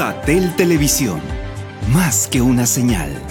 Satel Televisión, más que una señal.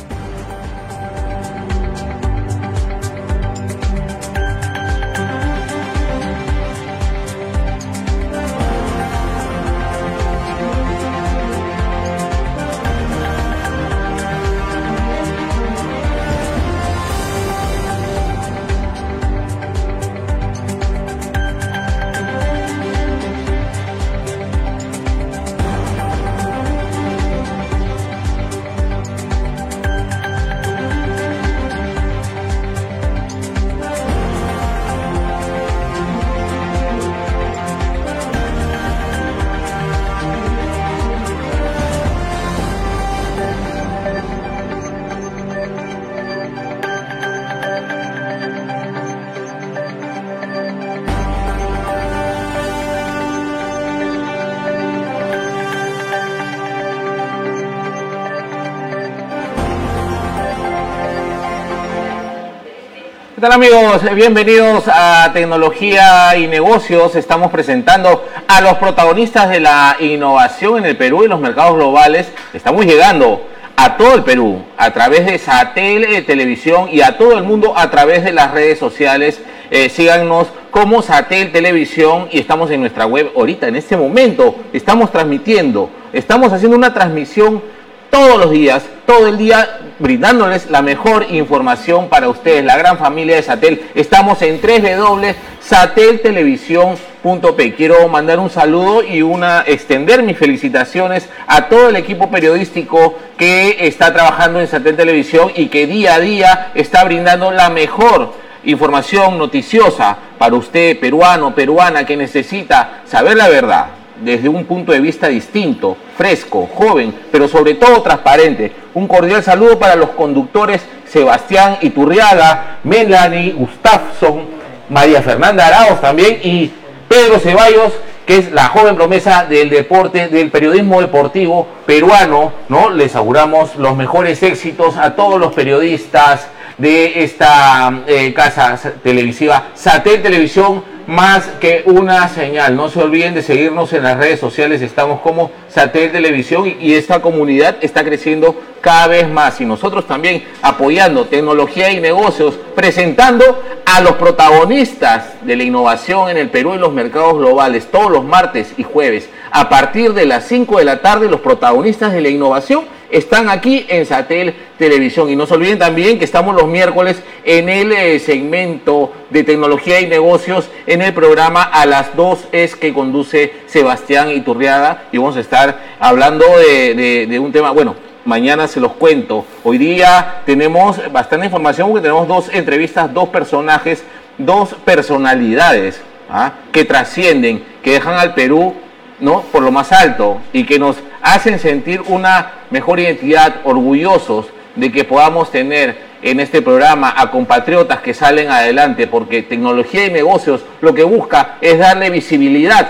¿Qué tal amigos? Bienvenidos a Tecnología y Negocios. Estamos presentando a los protagonistas de la innovación en el Perú y los mercados globales. Estamos llegando a todo el Perú a través de Satel eh, Televisión y a todo el mundo a través de las redes sociales. Eh, síganos como Satel Televisión y estamos en nuestra web ahorita, en este momento. Estamos transmitiendo, estamos haciendo una transmisión todos los días, todo el día, brindándoles la mejor información para ustedes, la gran familia de Satel. Estamos en www.sateltelevisión.p. Quiero mandar un saludo y una extender mis felicitaciones a todo el equipo periodístico que está trabajando en Satel Televisión y que día a día está brindando la mejor información noticiosa para usted, peruano, peruana, que necesita saber la verdad desde un punto de vista distinto, fresco, joven, pero sobre todo transparente. Un cordial saludo para los conductores Sebastián Iturriaga, Melanie Gustafson, María Fernanda Arauz también y Pedro Ceballos, que es la joven promesa del deporte, del periodismo deportivo peruano, ¿no? Les auguramos los mejores éxitos a todos los periodistas de esta eh, casa televisiva, Satel Televisión más que una señal. No se olviden de seguirnos en las redes sociales, estamos como Satel Televisión y, esta comunidad está creciendo cada vez más y nosotros también apoyando tecnología y negocios, presentando a los protagonistas de la innovación en el Perú y los mercados globales todos los martes y jueves a partir de las 5 de la tarde los protagonistas de la innovación están aquí en Satel Televisión. Y no se olviden también que estamos los miércoles en el eh, segmento de tecnología y negocios en el programa a las 2 es que conduce Sebastián Iturriaga y vamos a estar hablando de, un tema, bueno, mañana se los cuento. Hoy día tenemos bastante información porque tenemos dos entrevistas, dos personajes, dos personalidades ¿ah? que trascienden, que dejan al Perú ¿no? por lo más alto y que nos hacen sentir una mejor identidad, orgullosos de que podamos tener en este programa a compatriotas que salen adelante, porque tecnología y negocios lo que busca es darle visibilidad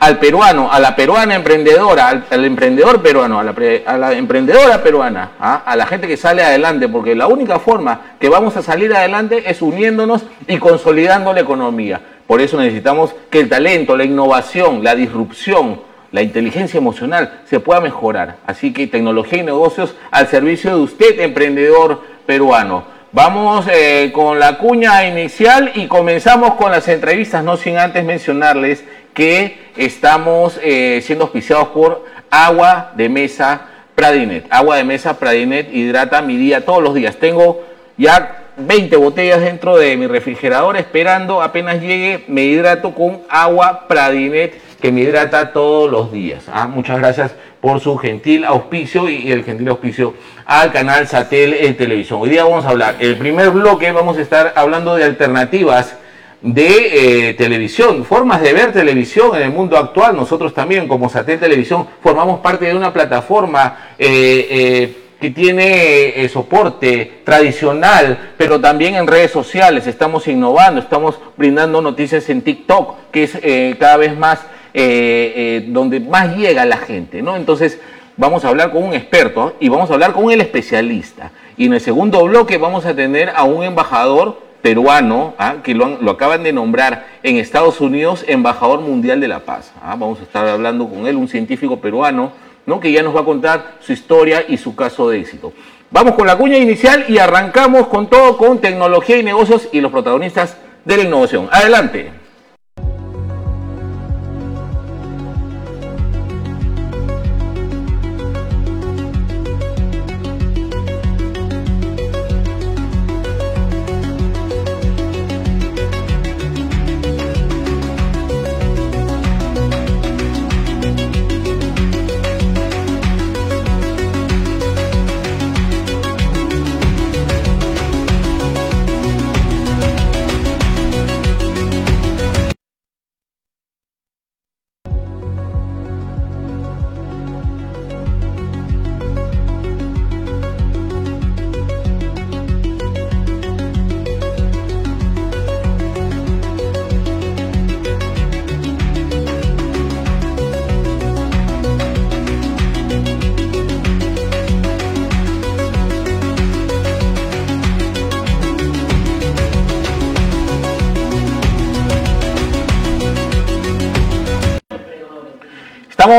al peruano, a la peruana emprendedora, al, emprendedor peruano, a la, emprendedora peruana, ¿ah? a la gente que sale adelante, porque la única forma que vamos a salir adelante es uniéndonos y consolidando la economía. Por eso necesitamos que el talento, la innovación, la disrupción, la inteligencia emocional se pueda mejorar. Así que tecnología y negocios al servicio de usted, emprendedor peruano. Vamos eh, con la cuña inicial y comenzamos con las entrevistas, no sin antes mencionarles que estamos eh, siendo auspiciados por Agua de Mesa Pradinet. Agua de Mesa Pradinet hidrata mi día todos los días. Tengo ya 20 botellas dentro de mi refrigerador esperando apenas llegue, me hidrato con agua Pradinet que me hidrata todos los días. Ah, muchas gracias por su gentil auspicio y el gentil auspicio al canal Satel televisión. Hoy día vamos a hablar, el primer bloque vamos a estar hablando de alternativas de eh, televisión, formas de ver televisión en el mundo actual. Nosotros también como Satel Televisión formamos parte de una plataforma eh, eh, que tiene soporte tradicional, pero también en redes sociales. Estamos innovando, estamos brindando noticias en TikTok, que es cada vez más donde más llega la gente. ¿no? Entonces vamos a hablar con un experto y vamos a hablar con el especialista. Y en el segundo bloque vamos a tener a un embajador peruano, ¿ah? que lo, lo, acaban de nombrar en Estados Unidos embajador mundial de la paz. ¿ah? Vamos a estar hablando con él, un científico peruano ¿no? que ya nos va a contar su historia y su caso de éxito. Vamos con la cuña inicial y arrancamos con todo con tecnología y negocios y los protagonistas de la innovación. Adelante.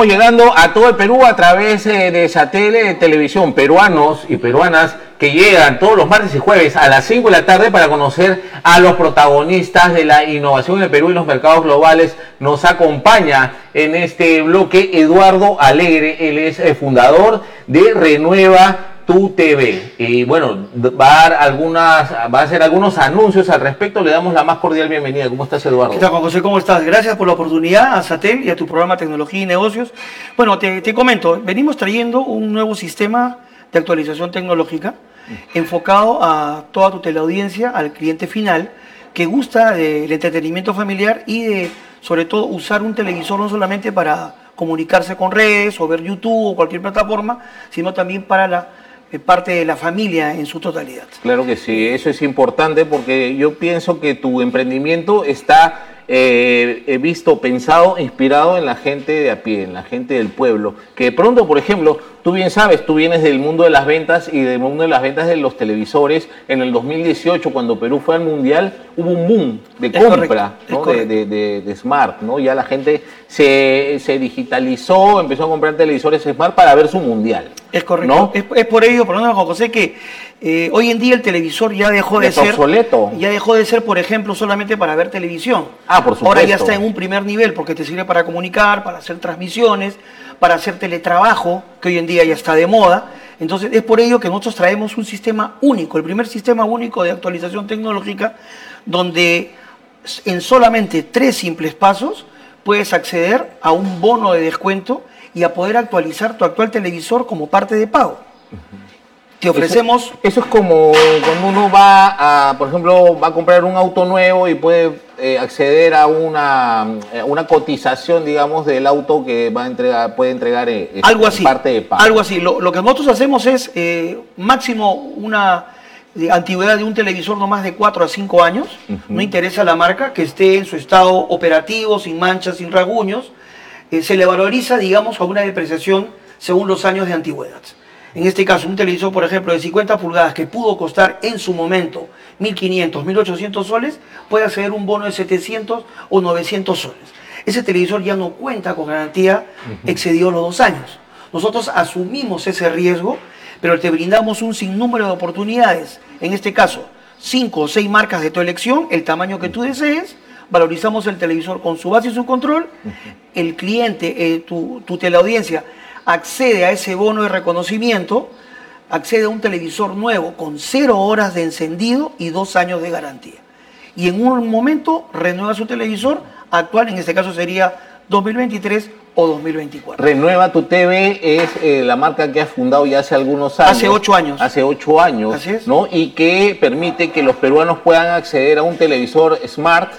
Llegando a todo el Perú a través eh, de satélite televisión, peruanos y peruanas que llegan todos los martes y jueves a las 5 de la tarde para conocer a los protagonistas de la innovación en el Perú y los mercados globales. Nos acompaña en este bloque Eduardo Alegre, él es eh, fundador de Renueva tu TV. Y bueno, va a, dar algunas, va a hacer algunos anuncios al respecto. Le damos la más cordial bienvenida. ¿Cómo estás, Eduardo? ¿Qué tal, José? ¿Cómo estás? Gracias por la oportunidad a SATEL y a tu programa Tecnología y Negocios. Bueno, te, te comento, venimos trayendo un nuevo sistema de actualización tecnológica enfocado a toda tu teleaudiencia, al cliente final, que gusta del entretenimiento familiar y de, sobre todo, usar un televisor no solamente para comunicarse con redes o ver YouTube o cualquier plataforma, sino también para la parte de la familia en su totalidad. Claro que sí, eso es importante porque yo pienso que tu emprendimiento está eh, he visto, pensado, inspirado en la gente de a pie, en la gente del pueblo. Que de pronto, por ejemplo, tú bien sabes, tú vienes del mundo de las ventas y del mundo de las ventas de los televisores. En el 2018, cuando Perú fue al Mundial, hubo un boom de compra de, Smart. ¿no? Ya la gente se, digitalizó, empezó a comprar televisores Smart para ver su Mundial. Es correcto. Es, por ello, por lo menos, José, que eh, hoy en día el televisor ya dejó de ser. obsoleto. Ya dejó de ser, por ejemplo, solamente para ver televisión. Ah, por supuesto. Ahora ya está en un primer nivel porque te sirve para comunicar, para hacer transmisiones, para hacer teletrabajo, que hoy en día ya está de moda. Entonces, es por ello que nosotros traemos un sistema único, el primer sistema único de actualización tecnológica, donde en solamente tres simples pasos puedes acceder a un bono de descuento y a poder actualizar tu actual televisor como parte de pago. Te ofrecemos... Eso, es como cuando uno va a, por ejemplo, va a comprar un auto nuevo y puede eh, acceder a una, eh, una cotización, digamos, del auto que va a entregar, puede entregar eh, algo así, parte de pago. Algo así. Lo, que nosotros hacemos es máximo una antigüedad de un televisor no más de 4 a 5 años. No interesa la marca, que esté en su estado operativo, sin manchas, sin rasguños. se le valoriza, digamos, a una depreciación según los años de antigüedad. En este caso, un televisor, por ejemplo, de 50 pulgadas que pudo costar en su momento 1.500, 1.800 soles, puede acceder un bono de 700 o 900 soles. Ese televisor ya no cuenta con garantía, excedió los dos años. Nosotros asumimos ese riesgo, pero te brindamos un sinnúmero de oportunidades. En este caso, 5 o 6 marcas de tu elección, el tamaño que tú desees, valorizamos el televisor con su base y su control, el cliente, eh, tu, tu teleaudiencia accede a ese bono de reconocimiento, accede a un televisor nuevo con cero horas de encendido y dos años de garantía. Y en un momento renueva su televisor actual, en este caso sería 2023 o 2024. Renueva tu TV es eh, la marca que has fundado ya hace algunos años. Hace ocho años. Hace ocho años. Así es. ¿no? Y que permite que los peruanos puedan acceder a un televisor smart,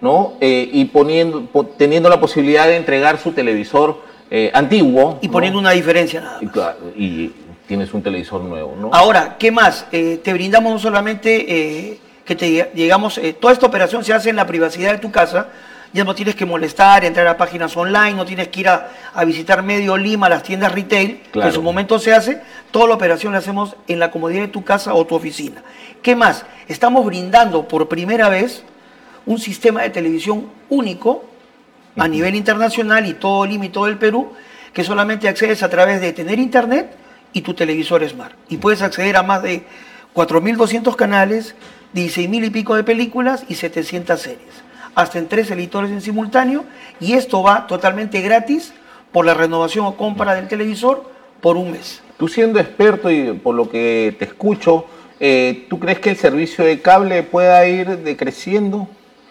¿no? Eh, y poniendo, teniendo la posibilidad de entregar su televisor eh, antiguo. Y poniendo una diferencia nada Y, tienes un televisor nuevo, ¿no? Ahora, ¿qué más? Eh, te brindamos no solamente eh, que te llegamos, toda esta operación se hace en la privacidad de tu casa, ya no tienes que molestar, entrar a páginas online, no tienes que ir a, visitar medio Lima, las tiendas retail, que en su momento se hace, toda la operación la hacemos en la comodidad de tu casa o tu oficina. ¿Qué más? Estamos brindando por primera vez un sistema de televisión único a nivel internacional y todo Lima y todo el Perú, que solamente accedes a través de tener internet y tu televisor Smart. Y puedes acceder a más de 4.200 canales, 16.000 y pico de películas y 700 series, hasta en tres editores en simultáneo, y esto va totalmente gratis por la renovación o compra del televisor por un mes. Tú siendo experto y por lo que te escucho, eh, ¿tú crees que el servicio de cable pueda ir decreciendo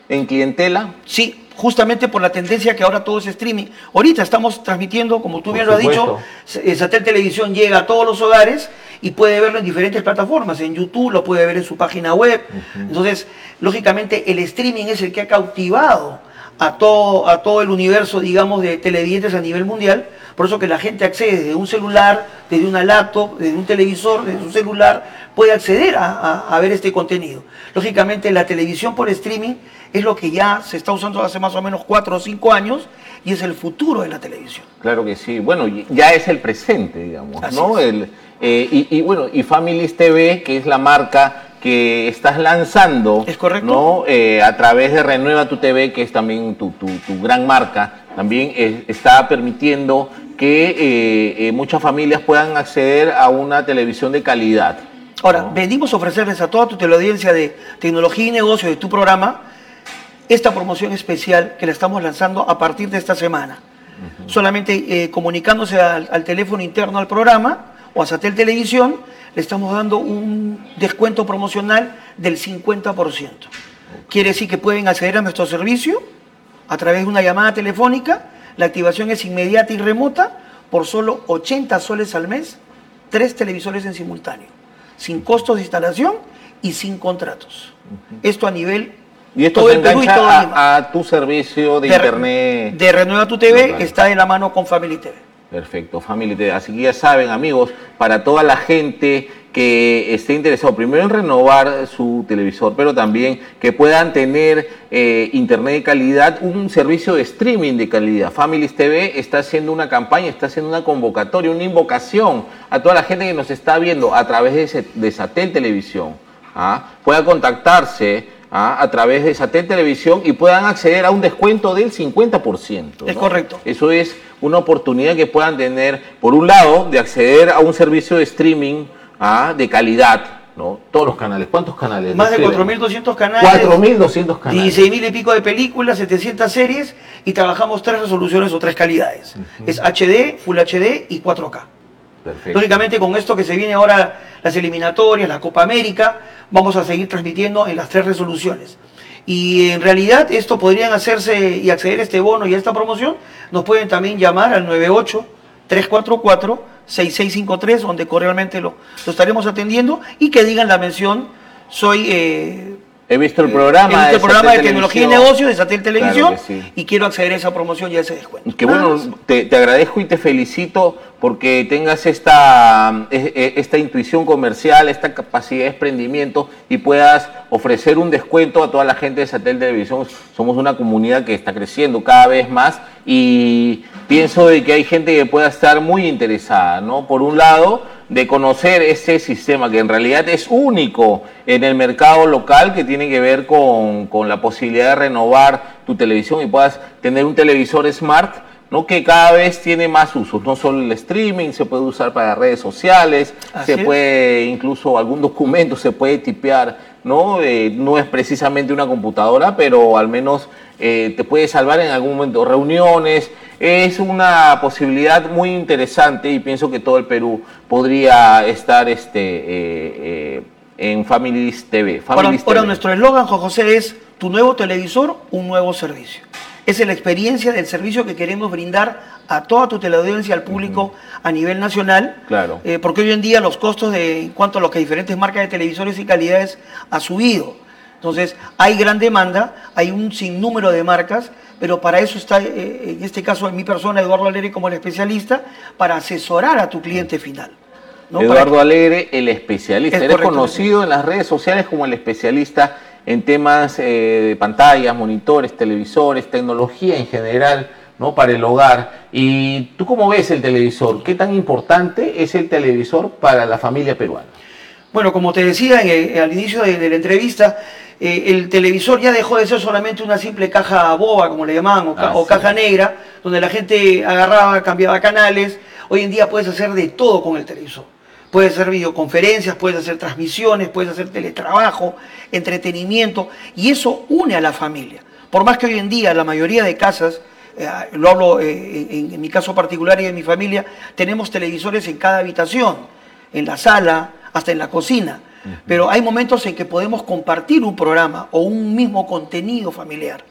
en clientela? Sí, justamente por la tendencia que ahora todo es streaming. Ahorita estamos transmitiendo, como tú bien lo has dicho, eh, Satel Televisión llega a todos los hogares y puede verlo en diferentes plataformas. En YouTube lo puede ver en su página web. Entonces, lógicamente, el streaming es el que ha cautivado a todo, a todo el universo, digamos, de televidentes a nivel mundial. Por eso que la gente accede desde un celular, desde una laptop, desde un televisor, desde un celular, puede acceder a ver este contenido. Lógicamente, la televisión por streaming es lo que ya se está usando hace más o menos cuatro o cinco años y es el futuro de la televisión. Claro que sí. Bueno, ya es el presente, digamos, ¿no? El, eh, y, bueno, y Families TV, que es la marca que estás lanzando, ¿Es correcto? ¿no? Eh, a través de Renueva tu TV, que es también tu, gran marca, también está permitiendo que eh, muchas familias puedan acceder a una televisión de calidad. Ahora, venimos a ofrecerles a toda tu teleaudiencia de tecnología y negocio de tu programa esta promoción especial que la estamos lanzando a partir de esta semana. Solamente eh, comunicándose al, teléfono interno al programa o a Satel Televisión, le estamos dando un descuento promocional del 50%. Quiere decir que pueden acceder a nuestro servicio a través de una llamada telefónica. La activación es inmediata y remota por solo 80 soles al mes, tres televisores en simultáneo, sin costos de instalación y sin contratos. Esto a nivel y esto se engancha a, tu servicio de, internet. De Renueva tu TV, está de la mano con Family TV. Perfecto, Family. Así que ya saben, amigos, para toda la gente que esté interesado primero en renovar su televisor, pero también que puedan tener eh, internet de calidad, un servicio de streaming de calidad. Family TV está haciendo una campaña, está haciendo una convocatoria, una invocación a toda la gente que nos está viendo a través de, de Televisión. ¿ah? Pueda contactarse ¿ah? a través de Satel Televisión y puedan acceder a un descuento del 50%. Es correcto. Eso es una oportunidad que puedan tener, por un lado, de acceder a un servicio de streaming ¿ah? de calidad, ¿no? Todos los canales. ¿Cuántos canales? Más de 4.200 canales. 4.200 canales. 16.000 y pico de películas, 700 series y trabajamos tres resoluciones o tres calidades. Es HD, Full HD y 4K. Perfecto. Lógicamente con esto que se viene ahora las eliminatorias, la Copa América, vamos a seguir transmitiendo en las tres resoluciones. Y en realidad esto podrían hacerse y acceder a este bono y a esta promoción, nos pueden también llamar al 98 344 6653, donde cordialmente lo, lo estaremos atendiendo, y que digan la mención, soy eh, He visto el programa, el programa de, tecnología y negocios de Satel Televisión y quiero acceder a esa promoción y a ese descuento. Que bueno, te, agradezco y te felicito porque tengas esta, esta intuición comercial, esta capacidad de emprendimiento y puedas ofrecer un descuento a toda la gente de Satel Televisión. Somos una comunidad que está creciendo cada vez más y pienso de que hay gente que pueda estar muy interesada, ¿no? Por un lado, de conocer ese sistema que en realidad es único en el mercado local que tiene que ver con, la posibilidad de renovar tu televisión y puedas tener un televisor smart ¿no? que cada vez tiene más usos, no solo el streaming, se puede usar para redes sociales, se puede incluso algún documento se puede tipear, ¿no? Eh, no es precisamente una computadora, pero al menos eh, te puede salvar en algún momento reuniones, es una posibilidad muy interesante y pienso que todo el Perú podría estar este, eh, eh, en Families TV. ahora, nuestro eslogan, José, es tu nuevo televisor, un nuevo servicio. Esa es la experiencia del servicio que queremos brindar a toda tu teleaudiencia, al público a nivel nacional. Claro. Eh, porque hoy en día los costos de, en cuanto a que diferentes marcas de televisores y calidades ha subido. Entonces, hay gran demanda, hay un sinnúmero de marcas pero para eso está, eh, en este caso, en mi persona, Eduardo Alegre, como el especialista, para asesorar a tu cliente final. Eduardo Alegre, el especialista. Eres conocido en las redes sociales como el especialista en temas eh, de pantallas, monitores, televisores, tecnología en general, ¿no? Para el hogar. ¿Y tú cómo ves el televisor? ¿Qué tan importante es el televisor para la familia peruana? Bueno, como te decía al inicio de, la entrevista, eh, el televisor ya dejó de ser solamente una simple caja boba, como le llamaban, o, Ah, o sí. caja negra, donde la gente agarraba, cambiaba canales. Hoy en día puedes hacer de todo con el televisor. Puedes hacer videoconferencias, puedes hacer transmisiones, puedes hacer teletrabajo, entretenimiento, y eso une a la familia. Por más que hoy en día la mayoría de casas, eh, lo hablo eh, en, en mi caso particular y en mi familia, tenemos televisores en cada habitación, en la sala, hasta en la cocina. Pero hay momentos en que podemos compartir un programa o un mismo contenido familiar.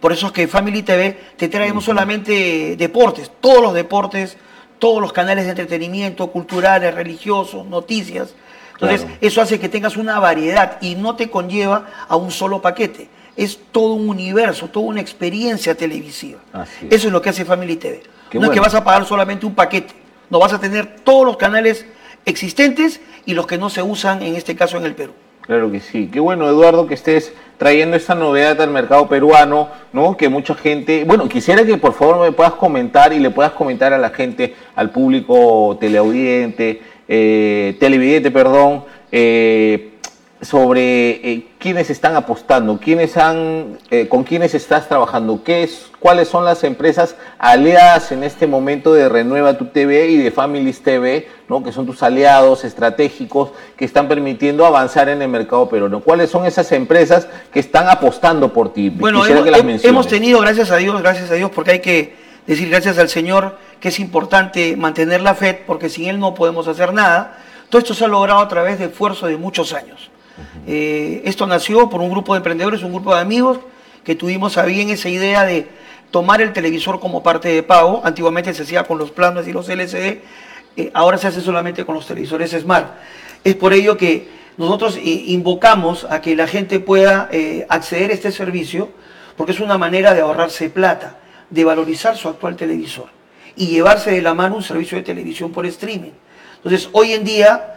Por eso es que Family TV te trae no solamente deportes, todos los deportes, todos los canales de entretenimiento, culturales, religiosos, noticias. Entonces, Claro. eso hace que tengas una variedad y no te conlleva a un solo paquete. Es todo un universo, toda una experiencia televisiva. Así es. Eso es lo que hace Family TV. Qué no es que vas a pagar solamente un paquete. No vas a tener todos los canales existentes y los que no se usan, en este caso en el Perú. Claro que sí. Qué bueno, Eduardo, que estés trayendo esta novedad al mercado peruano, ¿no? Que mucha gente, bueno, quisiera que por favor me puedas comentar y le puedas comentar a la gente, al público teleaudiente, eh, televidente, perdón, eh, sobre eh, quiénes están apostando, quiénes han, eh, con quiénes estás trabajando, qué es, cuáles son las empresas aliadas en este momento de Renueva Tu TV y de Families TV, ¿no? que son tus aliados estratégicos que están permitiendo avanzar en el mercado peruano. ¿Cuáles son esas empresas que están apostando por ti? Bueno, hemos, que hemos tenido, gracias a Dios, gracias a Dios, porque hay que decir gracias al Señor que es importante mantener la fe, porque sin Él no podemos hacer nada. Todo esto se ha logrado a través de esfuerzo de muchos años. Eh, esto nació por un grupo de emprendedores, un grupo de amigos que tuvimos a bien esa idea de tomar el televisor como parte de pago. Antiguamente se hacía con los planos y los LCD, eh, ahora se hace solamente con los televisores Smart. Es por ello que nosotros eh, invocamos a que la gente pueda acceder a este servicio, porque es una manera de ahorrarse plata, de valorizar su actual televisor y llevarse de la mano un servicio de televisión por streaming. Entonces, hoy en día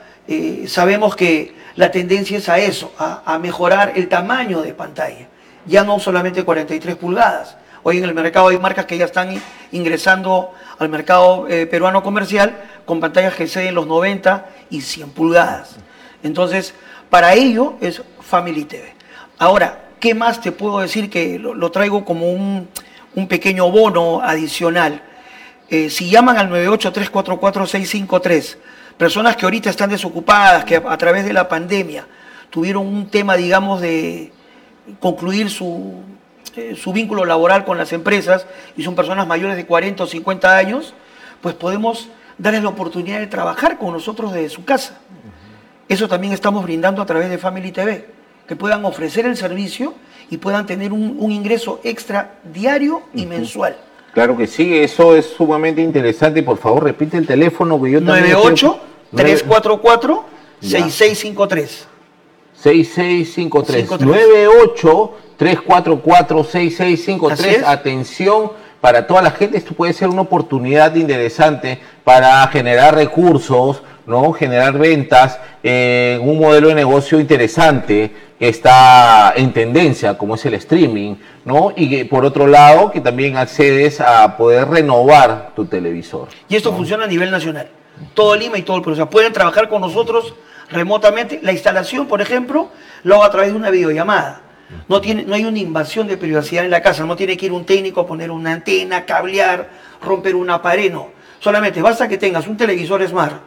sabemos que la tendencia es a eso, a, mejorar el tamaño de pantalla. Ya no solamente 43 pulgadas. Hoy en el mercado hay marcas que ya están ingresando al mercado eh, peruano comercial con pantallas que exceden los 90 y 100 pulgadas. Entonces, para ello es Family TV. Ahora, ¿qué más te puedo decir que lo, traigo como un, pequeño bono adicional? Eh, si llaman al 98344-653, personas que ahorita están desocupadas, que a, través de la pandemia tuvieron un tema, digamos, de concluir su, eh, su vínculo laboral con las empresas y son personas mayores de 40 o 50 años, pues podemos darles la oportunidad de trabajar con nosotros desde su casa. Eso también estamos brindando a través de Family TV, que puedan ofrecer el servicio y puedan tener un, un ingreso extra diario y mensual. Claro que sí, eso es sumamente interesante. Por favor, repite el teléfono que yo también... 98 Nueve- 344 Ya. 6653. 6653 53. 98 344 6653 Así es. atención para toda la gente esto puede ser una oportunidad interesante para generar recursos no generar ventas eh, un modelo de negocio interesante que está en tendencia como es el streaming no y que, por otro lado que también accedes a poder renovar tu televisor Y esto funciona a nivel nacional. Todo Lima y todo el Perú. O sea, pueden trabajar con nosotros remotamente. La instalación, por ejemplo, lo hago a través de una videollamada. No, tiene, no hay una invasión de privacidad en la casa. No tiene que ir un técnico a poner una antena, cablear, romper una pared. No. Solamente basta que tengas un televisor smart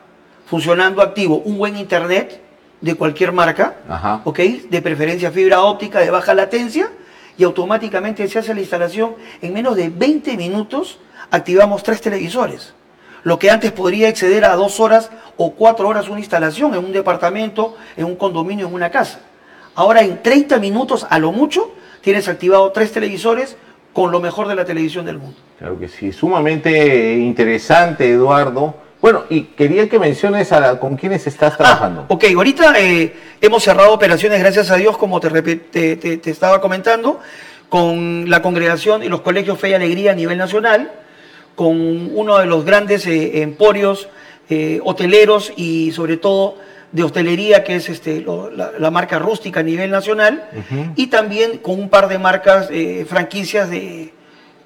funcionando activo, un buen internet de cualquier marca, Ajá. ¿ok? De preferencia fibra óptica de baja latencia y automáticamente se hace la instalación. En menos de 20 minutos activamos tres televisores. Lo que antes podría exceder a dos horas o cuatro horas una instalación en un departamento, en un condominio, en una casa. Ahora en 30 minutos a lo mucho tienes activado tres televisores con lo mejor de la televisión del mundo. Claro que sí, sumamente interesante, Eduardo. Bueno, y quería que menciones a la- con quiénes estás trabajando. Ah, ok, ahorita eh, hemos cerrado operaciones, gracias a Dios, como te, te- te- te estaba comentando, con la congregación y los colegios Fe y Alegría a nivel nacional, con uno de los grandes eh, emporios eh, hoteleros y sobre todo de hostelería, que es este, lo- la, la marca rústica a nivel nacional, y también con un par de marcas, eh, franquicias de,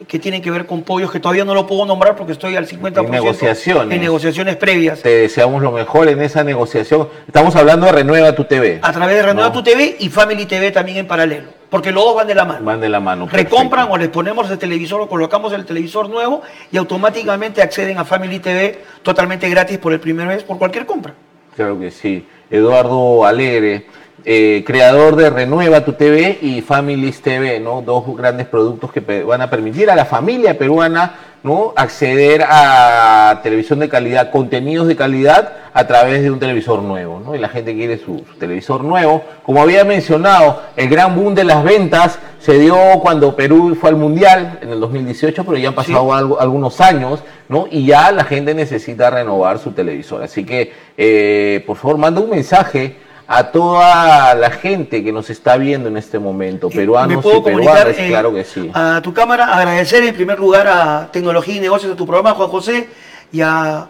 que tienen que ver con pollos que todavía no lo puedo nombrar porque estoy al 50% En negociaciones. en negociaciones previas. Te deseamos lo mejor en esa negociación. Estamos hablando de Renueva tu TV. A través de Renueva No. tu TV y Family TV también en paralelo, porque los dos van de la mano. Van de la mano. Recompran perfecto. o les ponemos el televisor o colocamos el televisor nuevo y automáticamente acceden a Family TV totalmente gratis por el primer mes por cualquier compra. Claro que sí. Eduardo Alegre, eh, creador de Renueva tu TV y Families TV, ¿no? Dos grandes productos que van a permitir a la familia peruana, ¿no? Acceder a televisión de calidad, contenidos de calidad a través de un televisor nuevo, ¿no? Y la gente quiere su, su televisor nuevo. Como había mencionado, el gran boom de las ventas se dio cuando Perú fue al Mundial en el 2018, pero ya han pasado Sí. algo- algunos años, ¿no? Y ya la gente necesita renovar su televisor. Así que, eh, por favor, manda un mensaje a toda la gente que nos está viendo en este momento, peruanos ¿Me puedo y peruanas, eh, claro que sí. a tu cámara? Agradecer en primer lugar a Tecnología y Negocios de tu programa, Juan José, y a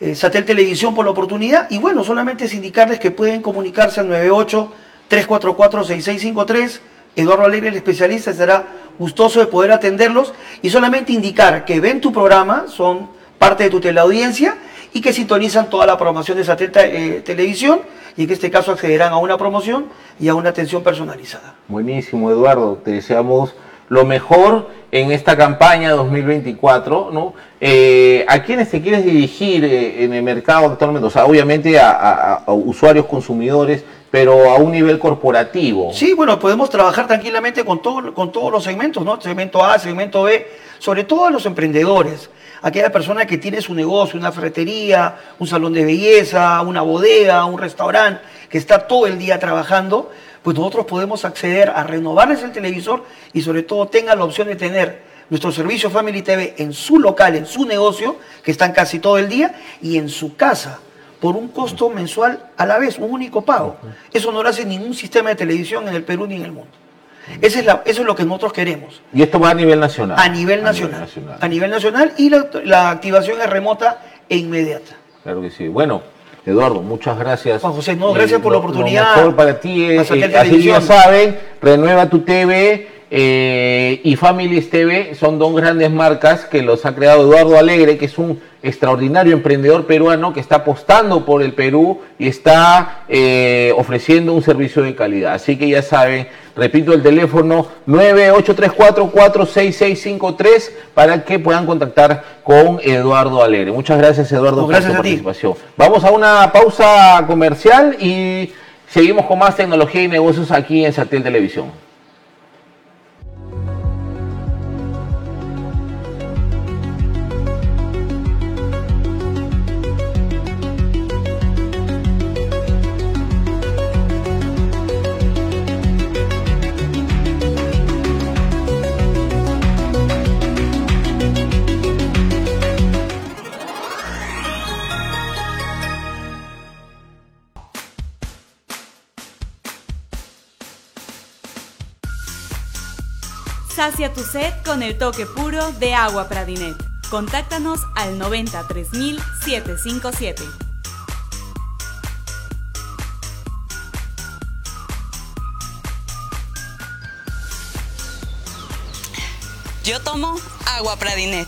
eh, Satel Televisión por la oportunidad. Y bueno, solamente es indicarles que pueden comunicarse al 98-344-6653. Eduardo Alegre, el especialista, estará gustoso de poder atenderlos y solamente indicar que ven tu programa, son parte de tu teleaudiencia y que sintonizan toda la programación de Satel eh, Televisión y en este caso accederán a una promoción y a una atención personalizada. Buenísimo, Eduardo. Te deseamos lo mejor en esta campaña 2024, ¿no? Eh, ¿A quiénes te quieres dirigir eh, en el mercado actualmente? O sea, obviamente a, usuarios, consumidores, pero a un nivel corporativo. Sí, bueno, podemos trabajar tranquilamente con, todo, con todos los segmentos, ¿no? Segmento A, segmento B, sobre todo a los emprendedores, aquella persona que tiene su negocio, una ferretería, un salón de belleza, una bodega, un restaurante, que está todo el día trabajando, pues nosotros podemos acceder a renovarles el televisor y sobre todo tengan la opción de tener nuestro servicio Family TV en su local, en su negocio, que están casi todo el día, y en su casa por un costo mensual a la vez, un único pago. Eso no lo hace ningún sistema de televisión en el Perú ni en el mundo. Esa es la- eso es lo que nosotros queremos. Y esto va a nivel nacional. A nivel nacional. A nivel nacional y la, la activación es remota e inmediata. Claro que sí. Bueno, Eduardo, muchas gracias. Juan José, no, gracias por la oportunidad. Lo mejor para ti es, A eh, así ya saben, Renueva tu TV eh, y Families TV son dos grandes marcas que los ha creado Eduardo Alegre, que es un extraordinario emprendedor peruano que está apostando por el Perú y está eh, ofreciendo un servicio de calidad. Así que ya saben, repito el teléfono 9834466653 para que puedan contactar con Eduardo Alegre. Muchas gracias Eduardo por ti. participación. Vamos a una pausa comercial y seguimos con más tecnología y negocios aquí en Satel Televisión. Sacia tu sed con el toque puro de agua Pradinet. Contáctanos al 93757. Yo tomo agua Pradinet.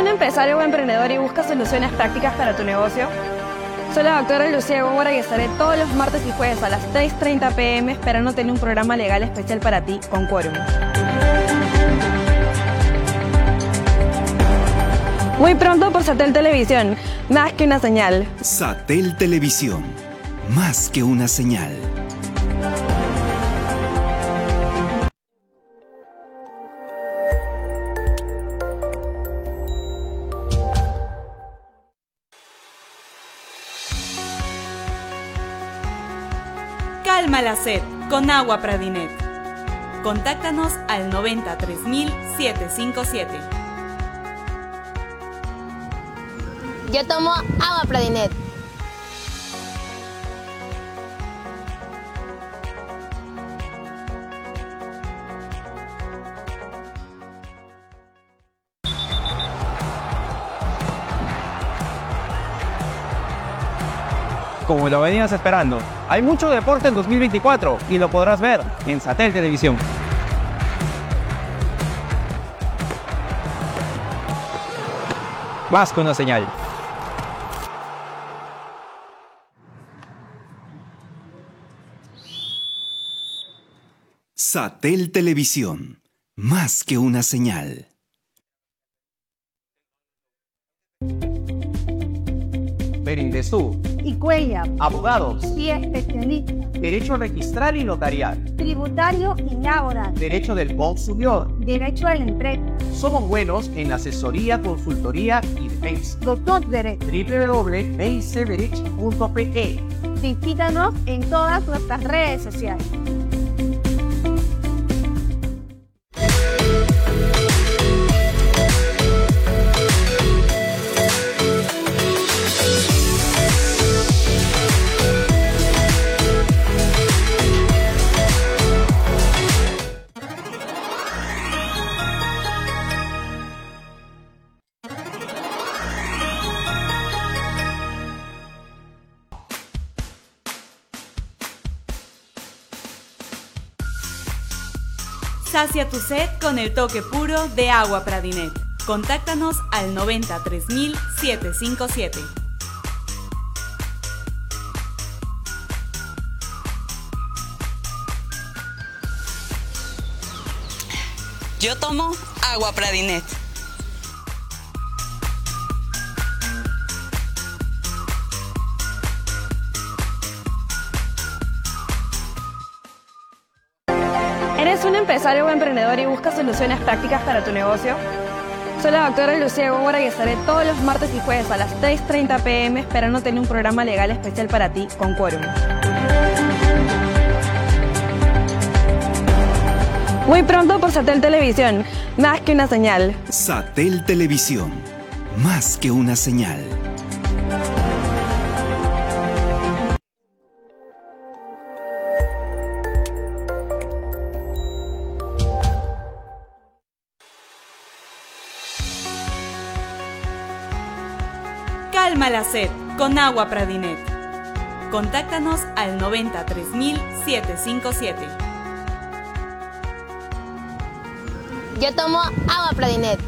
Un empresario o emprendedor y buscas soluciones prácticas para tu negocio? Soy la doctora Lucía Gómora y estaré todos los martes y jueves a las 3.30 pm esperando tener un programa legal especial para ti con Quórum. Muy pronto por Satel Televisión, más que una señal. Satel Televisión, más que una señal. Calma la sed con agua Pradinet. Contáctanos al 93757. Yo tomo agua Pradinet. como lo venías esperando. Hay mucho deporte en 2024 y lo podrás ver en Satel Televisión. Más con una señal. Satel Televisión, más que una señal. Berindesú, y Cuella, abogados, y especialista, derecho registral y notarial, tributario y laboral, derecho del consumidor. derecho a la empresa, Somos buenos en asesoría, consultoría y defensa. doctor Derecho. www.bicberich.pe Visítanos en todas nuestras redes sociales. Sacia tu sed con el toque puro de agua Pradinet. Contáctanos al 93757. Yo tomo agua Pradinet. Empresario o emprendedor y buscas soluciones prácticas para tu negocio? Soy la doctora Lucía Gómora y estaré todos los martes y jueves a las 6.30 pm esperando tener un programa legal especial para ti con Quórum. Muy pronto por Satel Televisión, más que una señal. Satel Televisión, más que una señal. La sed con agua Pradinet. Contáctanos al 93757. Yo tomo agua Pradinet.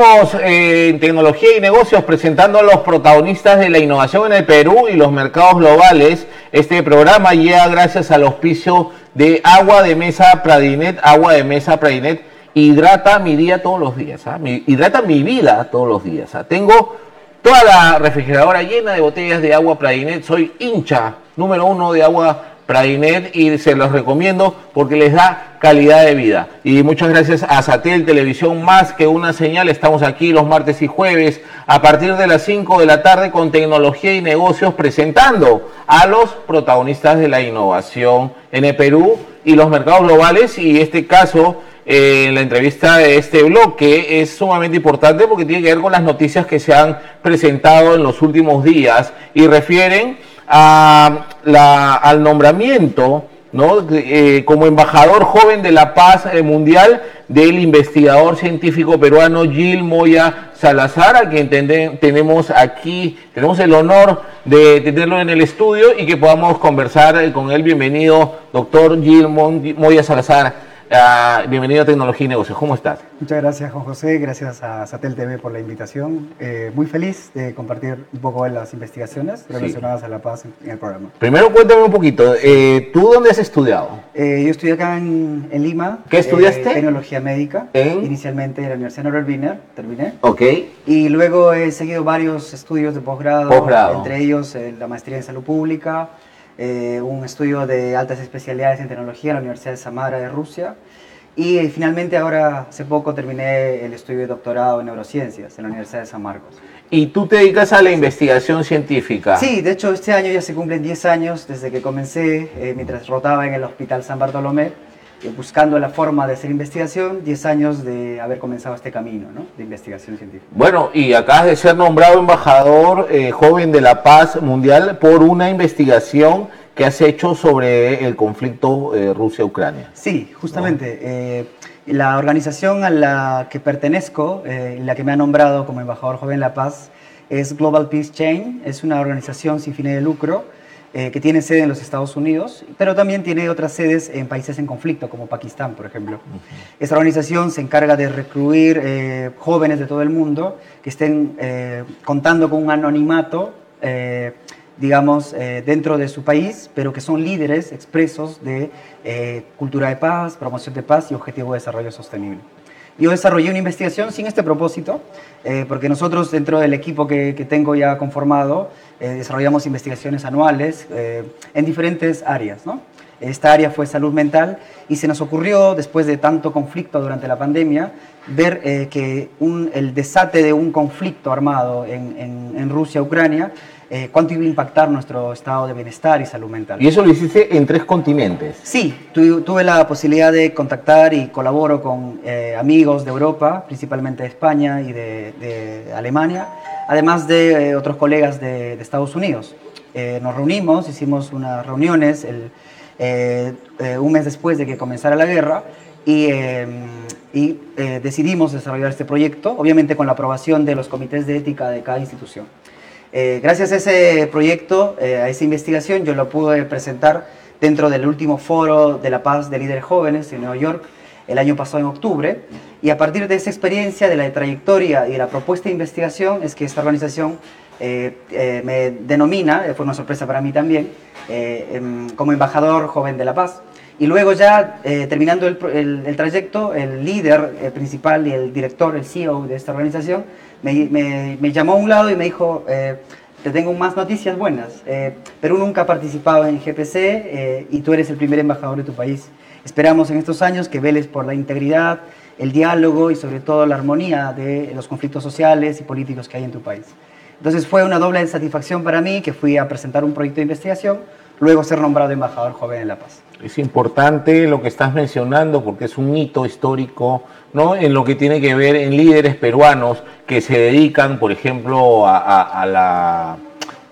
Eh, en tecnología y negocios presentando a los protagonistas de la innovación en el Perú y los mercados globales. Este programa llega gracias al auspicio de Agua de Mesa Pradinet. Agua de Mesa Pradinet hidrata mi día todos los días. ¿ah? Hidrata mi vida todos los días. ¿ah? Tengo toda la refrigeradora llena de botellas de agua Pradinet. Soy hincha número uno de agua Pradinet y se los recomiendo porque les da calidad de vida. Y muchas gracias a Satel Televisión Más que una señal. Estamos aquí los martes y jueves a partir de las 5 de la tarde con tecnología y negocios presentando a los protagonistas de la innovación en el Perú y los mercados globales. Y este caso eh, la entrevista de este bloque es sumamente importante porque tiene que ver con las noticias que se han presentado en los últimos días y refieren a la- al nombramiento ¿no? Eh, como embajador joven de la paz eh, mundial del investigador científico peruano Gil Moya Salazar, a quien tenemos aquí, tenemos el honor de tenerlo en el estudio y que podamos conversar eh, con él. Bienvenido, doctor Gil Moya Salazar. Ah, bienvenido a Tecnología y Negocios. ¿Cómo estás? Muchas gracias, Juan José. Gracias a Satel TV por la invitación. Eh, muy feliz de compartir un poco de las investigaciones relacionadas a la paz en, el programa. Primero cuéntame un poquito, eh, ¿tú dónde has estudiado? Eh, yo estudié acá en, en Lima. ¿Qué estudiaste? eh, tecnología médica. ¿En? Inicialmente en la Universidad Norbert Wiener, terminé. Ok. Y luego he seguido varios estudios de posgrado, Posgrado. entre ellos eh, la maestría en salud pública, eh, un estudio de altas especialidades en tecnología en la Universidad de Samara de Rusia. Y eh, finalmente ahora, hace poco, terminé el estudio de doctorado en neurociencias en la Universidad de San Marcos. ¿Y tú te dedicas a la investigación científica? Sí, de hecho este año ya se cumplen 10 años desde que comencé, eh, mientras rotaba en el Hospital San Bartolomé. Eh, buscando la forma de hacer investigación, 10 años de haber comenzado este camino ¿no? de investigación científica. Bueno, y acabas de ser nombrado embajador eh, joven de la paz mundial por una investigación que has hecho sobre el conflicto eh, Rusia-Ucrania. Sí, justamente. la organización a la que pertenezco, la que me ha nombrado como embajador joven de la paz, es Global Peace Chain, es una organización sin fines de lucro eh, que tiene sede en los Estados Unidos, pero también tiene otras sedes en países en conflicto, como Pakistán, por ejemplo. Esta organización se encarga de recluir eh, jóvenes de todo el mundo que estén eh, contando con un anonimato, digamos, dentro de su país, pero que son líderes expresos de cultura de paz, promoción de paz y objetivo de desarrollo sostenible. Yo desarrollé una investigación sin este propósito, porque nosotros dentro del equipo que, tengo ya conformado, eh, desarrollamos investigaciones anuales eh, en diferentes áreas. Esta área fue salud mental y se nos ocurrió, después de tanto conflicto durante la pandemia, ver eh, que el desate de un conflicto armado en Rusia-Ucrania cuánto iba a impactar nuestro estado de bienestar y salud mental. ¿Y eso lo hiciste en tres continentes? Sí, tuve la posibilidad de contactar y colaboro con amigos de Europa, principalmente de España y de, de Alemania, además de eh, otros colegas de, Estados Unidos. Eh, nos reunimos, hicimos unas reuniones eh, un mes después de que comenzara la guerra y, y decidimos desarrollar este proyecto, obviamente con la aprobación de los comités de ética de cada institución. Gracias a ese proyecto, a esa investigación, yo lo pude presentar dentro del último foro de la paz de líderes jóvenes en Nueva York el año pasado en octubre. Y a partir de esa experiencia, de la trayectoria y de la propuesta de investigación, es que esta organización eh, eh, me denomina, eh, fue una sorpresa para mí también, em, como embajador joven de la paz. Y luego ya, terminando el, trayecto, el líder principal y el director, el CEO de esta organización, me, me, llamó a un lado y me dijo, te tengo más noticias buenas. Perú nunca ha participado en GPC y tú eres el primer embajador de tu país. Esperamos en estos años que veles por la integridad, el diálogo y sobre todo la armonía de los conflictos sociales y políticos que hay en tu país. Entonces fue una doble satisfacción para mí que fui a presentar un proyecto de investigación, luego ser nombrado embajador joven en La Paz. Es importante lo que estás mencionando porque es un hito histórico ¿no? en lo que tiene que ver en líderes peruanos que se dedican, por ejemplo, a la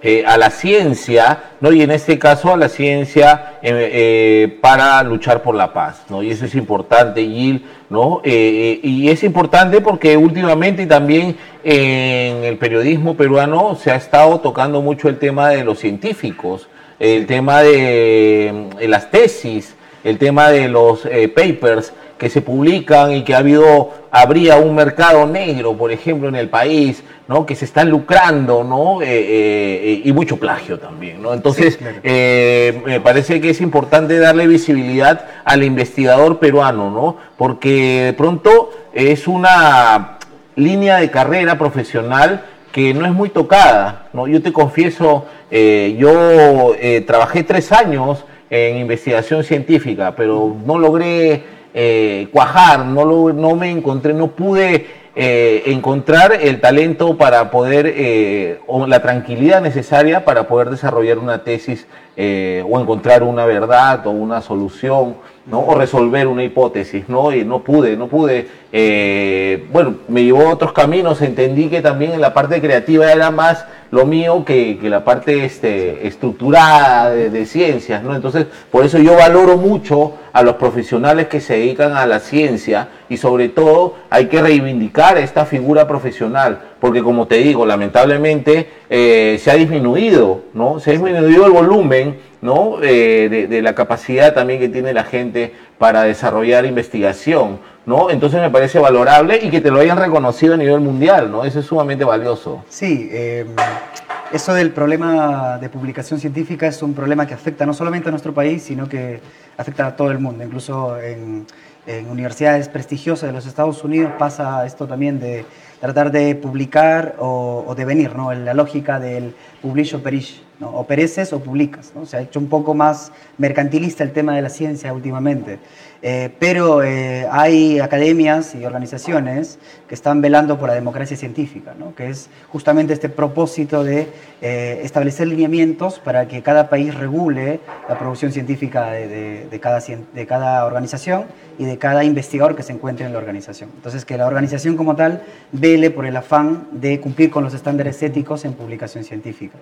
eh, a la ciencia, ¿no? y en este caso a la ciencia eh, eh, para luchar por la paz. ¿no? Y eso es importante, Gil. ¿no? y es importante porque últimamente también en el periodismo peruano se ha estado tocando mucho el tema de los científicos, el tema de las tesis, el tema de los papers que se publican y que ha habido, habría un mercado negro, por ejemplo, en el país, ¿no? que se están lucrando, ¿no? Eh, eh, y mucho plagio también. ¿no? Entonces, eh, me parece que es importante darle visibilidad al investigador peruano, ¿no? porque de pronto es una línea de carrera profesional que no es muy tocada. ¿no? Yo te confieso, yo trabajé tres años en investigación científica, pero no logré eh, cuajar, no, lo, no me encontré, no pude eh, encontrar el talento para poder, eh, o la tranquilidad necesaria para poder desarrollar una tesis o encontrar una verdad o una solución, ¿no? O resolver una hipótesis, ¿no? Y no pude, no pude. bueno, me llevó a otros caminos, entendí que también en la parte creativa era más lo mío que, la parte este, estructurada de, ciencias, ¿no? Entonces, por eso yo valoro mucho a los profesionales que se dedican a la ciencia y sobre todo hay que reivindicar esta figura profesional, porque como te digo, lamentablemente eh, se ha disminuido, ¿no? Se ha disminuido el volumen, ¿no? Eh, de, de la capacidad también que tiene la gente para desarrollar investigación. ¿No? Entonces me parece valorable y que te lo hayan reconocido a nivel mundial, ¿no? Eso es sumamente valioso. Sí, em, eso del problema de publicación científica es un problema que afecta no solamente a nuestro país, sino que afecta a todo el mundo. Incluso en, universidades prestigiosas de los Estados Unidos pasa esto también de tratar de publicar o, de venir, ¿no? La lógica del publish or perish O pereces o publicas. ¿no? Se ha hecho un poco más mercantilista el tema de la ciencia últimamente. Eh, pero eh, hay academias y organizaciones que están velando por la democracia científica, ¿no? que es justamente este propósito de eh, establecer lineamientos para que cada país regule la producción científica de, de, cada, de cada organización y de cada investigador que se encuentre en la organización. Entonces, que la organización como tal vele por el afán de cumplir con los estándares éticos en publicación científica.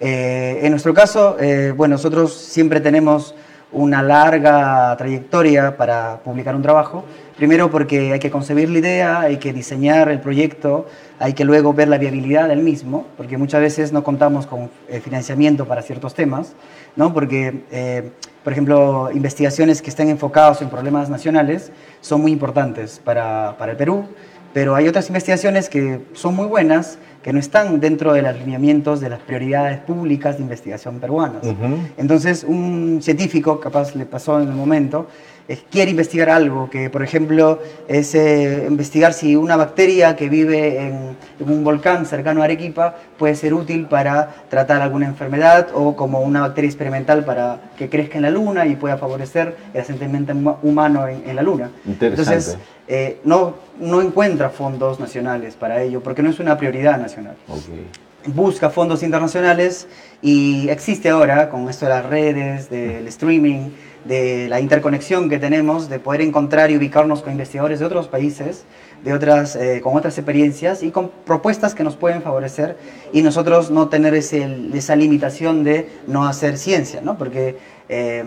en nuestro caso, bueno, nosotros siempre tenemos una larga trayectoria para publicar un trabajo. Primero porque hay que concebir la idea, hay que diseñar el proyecto, hay que luego ver la viabilidad del mismo, porque muchas veces no contamos con eh, financiamiento para ciertos temas, ¿no? porque, eh, por ejemplo, investigaciones que estén enfocadas en problemas nacionales son muy importantes para, para el Perú, pero hay otras investigaciones que son muy buenas, que no están dentro de los lineamientos de las prioridades públicas de investigación peruanas. Entonces, un científico, capaz le pasó en el momento, quiere investigar algo, que por ejemplo es eh, investigar si una bacteria que vive en, un volcán cercano a Arequipa puede ser útil para tratar alguna enfermedad o como una bacteria experimental para que crezca en la luna y pueda favorecer el asentamiento humano en, la luna. Entonces, eh, no, no encuentra fondos nacionales para ello porque no es una prioridad nacional. Busca fondos internacionales y existe ahora con esto de las redes, del streaming, de la interconexión que tenemos, de poder encontrar y ubicarnos con investigadores de otros países, de otras, eh, con otras experiencias y con propuestas que nos pueden favorecer y nosotros no tener ese, esa limitación de no hacer ciencia, ¿no? porque eh,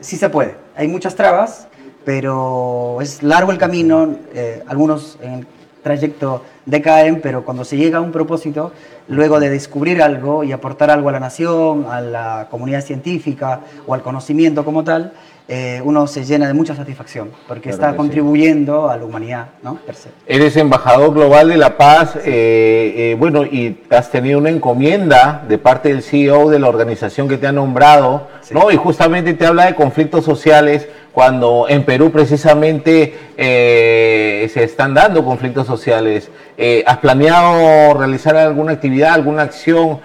sí se puede. Hay muchas trabas, pero es largo el camino, eh, algunos en el trayecto decaen, pero cuando se llega a un propósito, luego de descubrir algo y aportar algo a la nación, a la comunidad científica o al conocimiento como tal, eh, uno se llena de mucha satisfacción, porque está contribuyendo a la humanidad, ¿no? Eres embajador global de la paz, eh, eh, bueno, y has tenido una encomienda de parte del CEO de la organización que te ha nombrado, ¿no? Y justamente te habla de conflictos sociales cuando en Perú precisamente se están dando conflictos sociales. ¿Has planeado realizar alguna actividad, alguna acción,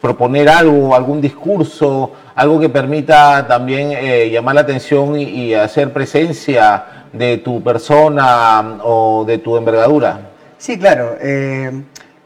proponer algo, algún discurso? algo que permita también eh, llamar la atención y, hacer presencia de tu persona o de tu envergadura. Sí, claro. Eh,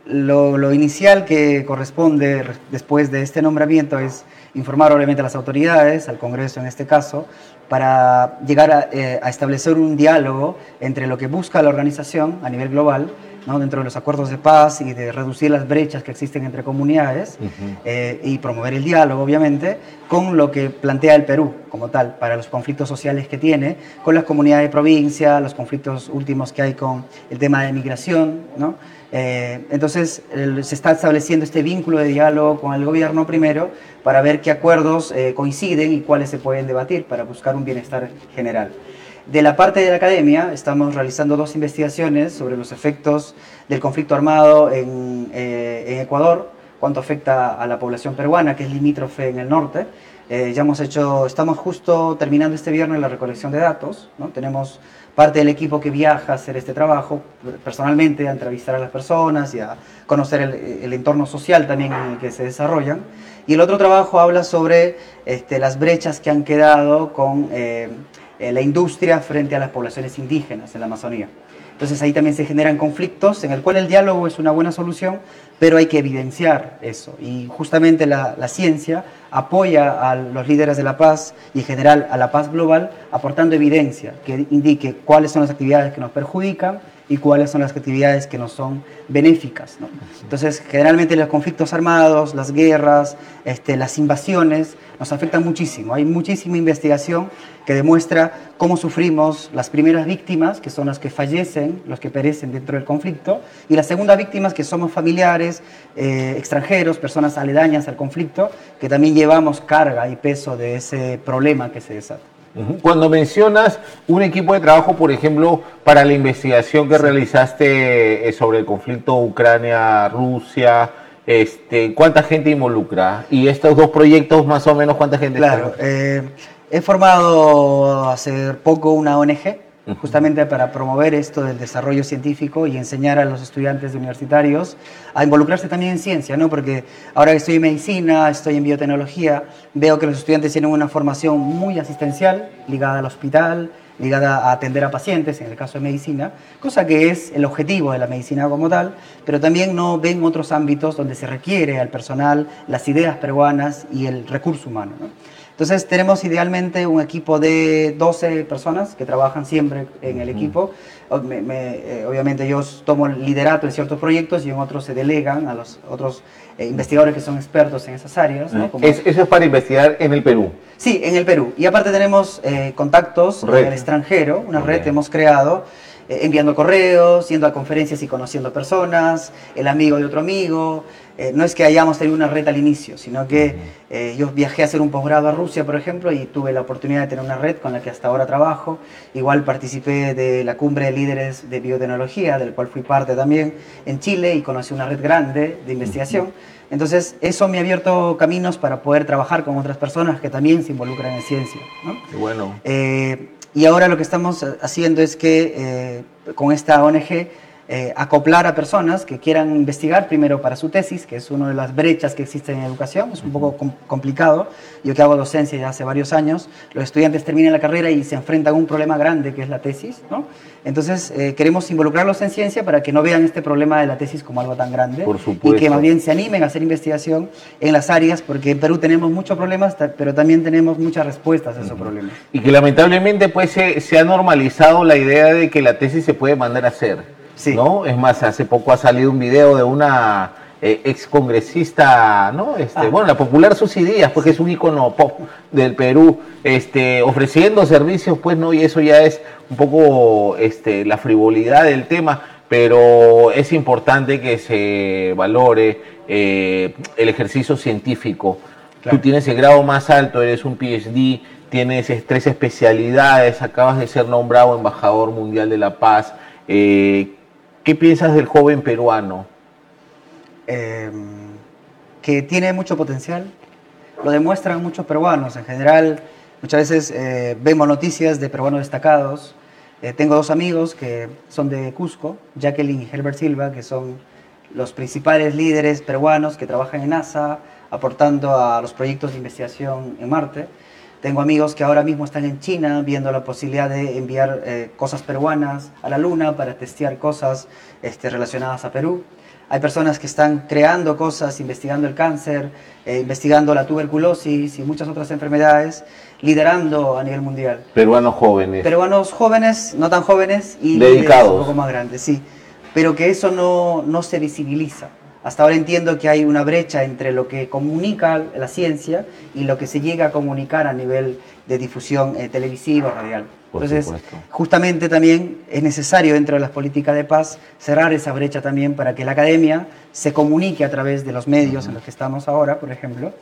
lo, inicial que corresponde después de este nombramiento es informar obviamente a las autoridades, al Congreso en este caso, para llegar a, eh, a establecer un diálogo entre lo que busca la organización a nivel global dentro de los acuerdos de paz y de reducir las brechas que existen entre comunidades eh, y promover el diálogo, obviamente, con lo que plantea el Perú como tal, para los conflictos sociales que tiene, con las comunidades de provincia, los conflictos últimos que hay con el tema de migración. ¿no? Eh, entonces, se está estableciendo este vínculo de diálogo con el gobierno primero para ver qué acuerdos eh, coinciden y cuáles se pueden debatir para buscar un bienestar general. De la parte de la academia, estamos realizando dos investigaciones sobre los efectos del conflicto armado en, eh, Ecuador, cuánto afecta a la población peruana, que es limítrofe en el norte. Eh, ya hemos hecho, estamos justo terminando este viernes la recolección de datos, ¿no? tenemos parte del equipo que viaja a hacer este trabajo personalmente, a entrevistar a las personas y a conocer el, entorno social también en el que se desarrollan. Y el otro trabajo habla sobre este, las brechas que han quedado con... Eh, la industria frente a las poblaciones indígenas en la Amazonía. Entonces ahí también se generan conflictos en el cual el diálogo es una buena solución, pero hay que evidenciar eso. Y justamente la, ciencia apoya a los líderes de la paz y en general a la paz global aportando evidencia que indique cuáles son las actividades que nos perjudican y cuáles son las actividades que nos son benéficas. Entonces, generalmente los conflictos armados, las guerras, este, las invasiones nos afectan muchísimo. Hay muchísima investigación que demuestra cómo sufrimos las primeras víctimas, que son las que fallecen, los que perecen dentro del conflicto, y las segundas víctimas, que somos familiares, eh, extranjeros, personas aledañas al conflicto, que también llevamos carga y peso de ese problema que se desata. Cuando mencionas un equipo de trabajo, por ejemplo, para la investigación que realizaste eh, sobre el conflicto Ucrania-Rusia, este, ¿cuánta gente involucra? Y estos dos proyectos, más o menos, ¿cuánta gente? Claro, eh, he formado hace poco una ONG justamente para promover esto del desarrollo científico y enseñar a los estudiantes universitarios a involucrarse también en ciencia, ¿no? Porque ahora que estoy en medicina, estoy en biotecnología, veo que los estudiantes tienen una formación muy asistencial, ligada al hospital, ligada a atender a pacientes, en el caso de medicina, cosa que es el objetivo de la medicina como tal, pero también no ven otros ámbitos donde se requiere al personal las ideas peruanas y el recurso humano. Entonces tenemos idealmente un equipo de 12 personas que trabajan siempre en el equipo. Eh, obviamente yo tomo liderato en ciertos proyectos y en otros se delegan a los otros eh, investigadores que son expertos en esas áreas. eso es para investigar en el Perú. Sí, en el Perú. Y aparte tenemos eh, contactos en el extranjero, una red que hemos creado eh, enviando correos, yendo a conferencias y conociendo personas, el amigo de otro amigo. Eh, no es que hayamos tenido una red al inicio, sino que eh, yo viajé a hacer un posgrado a Rusia, por ejemplo, y tuve la oportunidad de tener una red con la que hasta ahora trabajo. Igual participé de la cumbre de líderes de biotecnología, del cual fui parte también en Chile y conocí una red grande de investigación. Entonces, eso me ha abierto caminos para poder trabajar con otras personas que también se involucran en ciencia. Qué bueno. Y ahora lo que estamos haciendo es que eh, con esta ONG eh, acoplar a personas que quieran investigar primero para su tesis, que es una de las brechas que existen en educación, es un poco complicado. Yo que hago docencia ya hace varios años, los estudiantes terminan la carrera y se enfrentan a un problema grande que es la tesis, ¿no? Entonces eh, queremos involucrarlos en ciencia para que no vean este problema de la tesis como algo tan grande y que más bien se animen a hacer investigación en las áreas, porque en Perú tenemos muchos problemas, pero también tenemos muchas respuestas a esos problemas. Y que lamentablemente pues se, se ha normalizado la idea de que la tesis se puede mandar a hacer. ¿No? Es más, hace poco ha salido un video de una eh, ex congresista, ¿no? Este, ah. Bueno, la popular sus ideas, porque es un icono pop del Perú, este, ofreciendo servicios, pues, ¿no? Y eso ya es un poco este, la frivolidad del tema, pero es importante que se valore eh, el ejercicio científico. Tú tienes el grado más alto, eres un PhD, tienes tres especialidades, acabas de ser nombrado embajador mundial de la paz. Eh, ¿Qué piensas del joven peruano? Em, que tiene mucho potencial. Lo demuestran muchos peruanos. En general, muchas veces eh, vemos noticias de peruanos destacados. Eh, tengo dos amigos que son de Cusco, Jacqueline y Herbert Silva, que son los principales líderes peruanos que trabajan en NASA, aportando a los proyectos de investigación en Marte. Tengo amigos que ahora mismo están en China viendo la posibilidad de enviar eh, cosas peruanas a la Luna para testear cosas este, relacionadas a Perú. Hay personas que están creando cosas, investigando el cáncer, eh, investigando la tuberculosis y muchas otras enfermedades, liderando a nivel mundial. Peruanos jóvenes. Peruanos jóvenes, no tan jóvenes y dedicados. un poco más grandes, sí. Pero que eso no, no se visibiliza. Hasta ahora entiendo que hay una brecha entre lo que comunica la ciencia y lo que se llega a comunicar a nivel de difusión eh, televisiva o radial. Entonces, justamente también es necesario dentro de las políticas de paz cerrar esa brecha también para que la academia se comunique a través de los medios en los que estamos ahora, por ejemplo,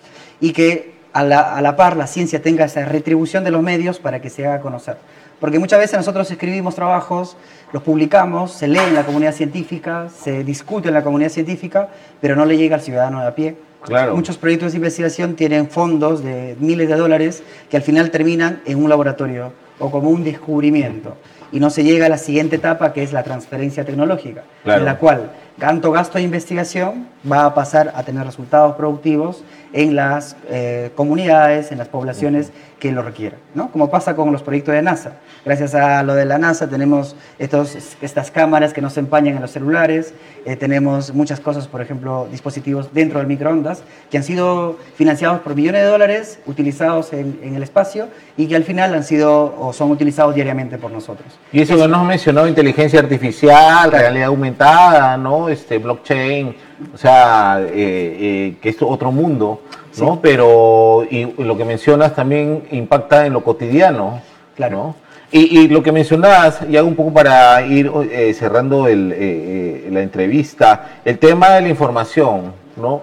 y que a la, a la par la ciencia tenga esa retribución de los medios para que se haga conocer. Porque muchas veces nosotros escribimos trabajos, los publicamos, se lee en la comunidad científica, se discute en la comunidad científica, pero no le llega al ciudadano de a pie. Claro. Muchos proyectos de investigación tienen fondos de miles de dólares que al final terminan en un laboratorio o como un descubrimiento y no se llega a la siguiente etapa que es la transferencia tecnológica, en la cual tanto gasto de investigación va a pasar a tener resultados productivos en las eh, comunidades, en las poblaciones que lo requieran, ¿no? Como pasa con los proyectos de NASA. Gracias a lo de la NASA tenemos estos, estas cámaras que nos empañan en los celulares, eh, tenemos muchas cosas, por ejemplo, dispositivos dentro del microondas, que han sido financiados por millones de dólares, utilizados en, el espacio y que al final han sido o son utilizados diariamente por nosotros. Y eso, que nos ha mencionado inteligencia artificial, realidad aumentada, ¿no? Este, blockchain, o sea, eh, eh, que es otro mundo, ¿no? Pero, y, lo que mencionas también impacta en lo cotidiano, claro. Y, lo que mencionabas, y hago un poco para ir eh, cerrando el, la entrevista, el tema de la información, ¿no?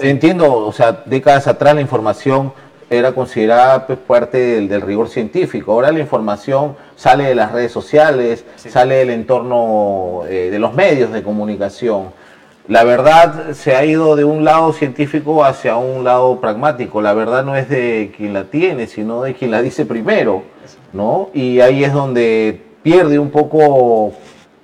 Entiendo, o sea, décadas atrás la información era considerada pues, parte del, rigor científico. Ahora la información sale de las redes sociales, sale del entorno de los medios de comunicación la verdad se ha ido de un lado científico hacia un lado pragmático. La verdad no es de quien la tiene, sino de quien la dice primero, ¿no? Y ahí es donde pierde un poco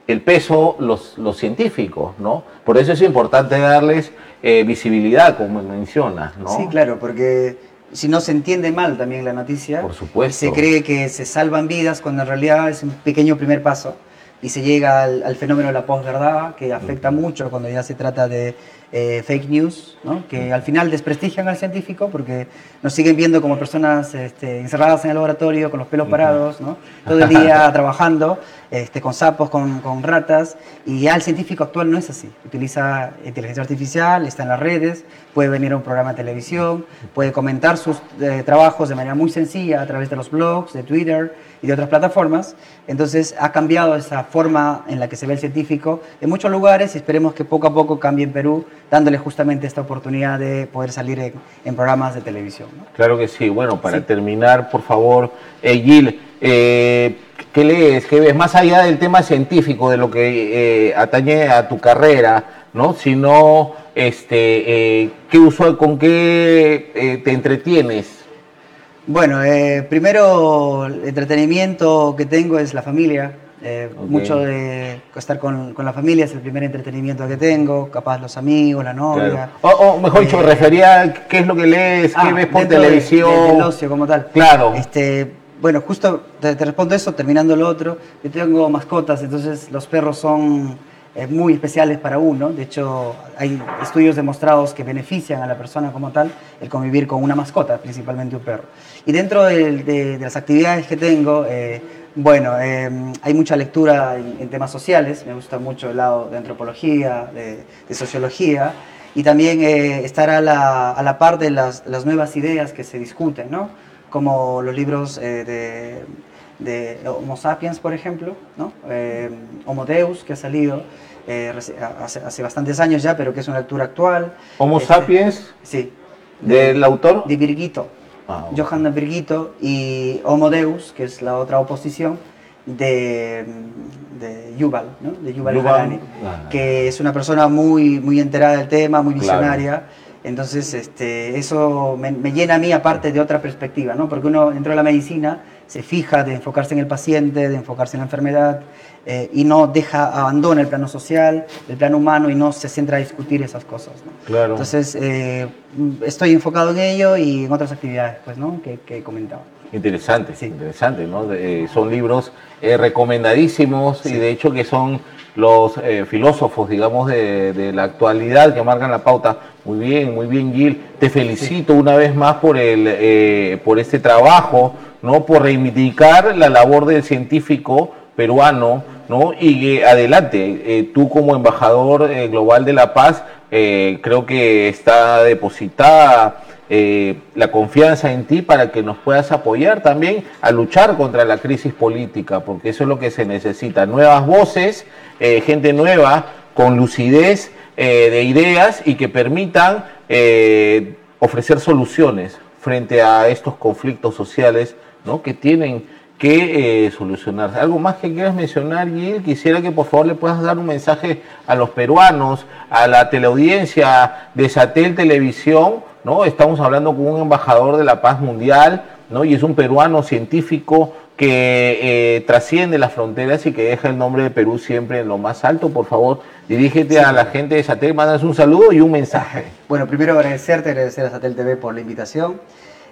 el peso los, los científicos, ¿no? Por eso es importante darles eh, visibilidad, como mencionas, ¿no? Sí, claro, porque si no se entiende mal también la noticia, Por supuesto. se cree que se salvan vidas cuando en realidad es un pequeño primer paso y se llega al, al fenómeno de la posverdad que afecta mucho cuando ya se trata de eh, fake news, ¿no? que al final desprestigian al científico porque nos siguen viendo como personas este, encerradas en el laboratorio con los pelos parados, ¿no? todo el día trabajando este, con sapos, con, con ratas, y ya el científico actual no es así. Utiliza inteligencia artificial, está en las redes, puede venir a un programa de televisión, puede comentar sus eh, trabajos de manera muy sencilla a través de los blogs, de Twitter y de otras plataformas. Entonces ha cambiado esa forma en la que se ve el científico en muchos lugares y esperemos que poco a poco cambie en Perú, dándole justamente esta oportunidad de poder salir en, en programas de televisión. ¿no? Claro que sí. Bueno, para terminar, por favor, eh, Gil, eh, ¿qué lees? ¿Qué ves? Más allá del tema científico, de lo que eh, atañe a tu carrera, ¿no? Sino, este, eh, ¿qué uso, con qué te entretienes? Bueno, primero el entretenimiento que tengo es la familia. Eh, Ok. Mucho de estar con, con la familia es el primer entretenimiento que tengo, capaz los amigos, la novia. Claro. O, o mejor dicho, me Eh, refería a qué es lo que lees, qué Ah, ves por de- televisión. de- del ocio como tal. Claro. Este, bueno, justo te, te respondo eso, terminando lo otro. Yo tengo mascotas, entonces los perros son eh, muy especiales para uno. De hecho, hay estudios demostrados que benefician a la persona como tal el convivir con una mascota, principalmente un perro. Y dentro de, de las actividades que tengo, eh, bueno, eh, hay mucha lectura en, en temas sociales. Me gusta mucho el lado de antropología, de, de sociología y también eh, estar a la, a la par de las, las nuevas ideas que se discuten, ¿no? Como los libros eh, de, de Homo sapiens, por ejemplo, ¿no? Homo Deus, que ha salido hace bastantes años ya, pero que es una lectura actual. Homo Este, sapiens, Sí. del autor. De Virguito. Ah, ok. Johann Virguito y Homo Deus, que es la otra oposición de, de Yuval, ¿no? De Yuval, Yuval, ah. que es una persona muy, muy enterada del tema, muy Claro. visionaria. Entonces, este, eso me, me llena a mí aparte de otra perspectiva, ¿no? Porque uno dentro de la medicina se fija de enfocarse en el paciente, de enfocarse en la enfermedad eh, y no deja, abandona el plano social, el plano humano y no se centra a discutir esas cosas, ¿no? Claro. Entonces, eh, estoy enfocado en ello y en otras actividades, pues, ¿no? Que, que he comentado. Interesante, interesante, ¿no? Eh, son libros recomendadísimos y de hecho que son los eh, filósofos, digamos, de, de la actualidad que marcan la pauta. Muy bien, muy bien, Gil. Te felicito una vez más por el, eh, por este trabajo, ¿no? Por reivindicar la labor del científico peruano, ¿no? Y que adelante, eh, tú como embajador eh, global de la paz, eh, creo que está depositada eh, la confianza en ti para que nos puedas apoyar también a luchar contra la crisis política, porque eso es lo que se necesita. Nuevas voces, eh, gente nueva, con lucidez eh, de ideas y que permitan eh, ofrecer soluciones frente a estos conflictos sociales ¿no? que tienen que eh, solucionarse. ¿Algo más que quieras mencionar, Gil? Quisiera que por favor le puedas dar un mensaje a los peruanos, a la teleaudiencia de Satel Televisión, ¿no? Estamos hablando con un embajador de la paz mundial, ¿no? Y es un peruano científico que eh, trasciende las fronteras y que deja el nombre de Perú siempre en lo más alto. Por favor, dirígete a la gente de Satel, mandas un saludo y un mensaje. Bueno, primero agradecerte, agradecer a Satel TV por la invitación.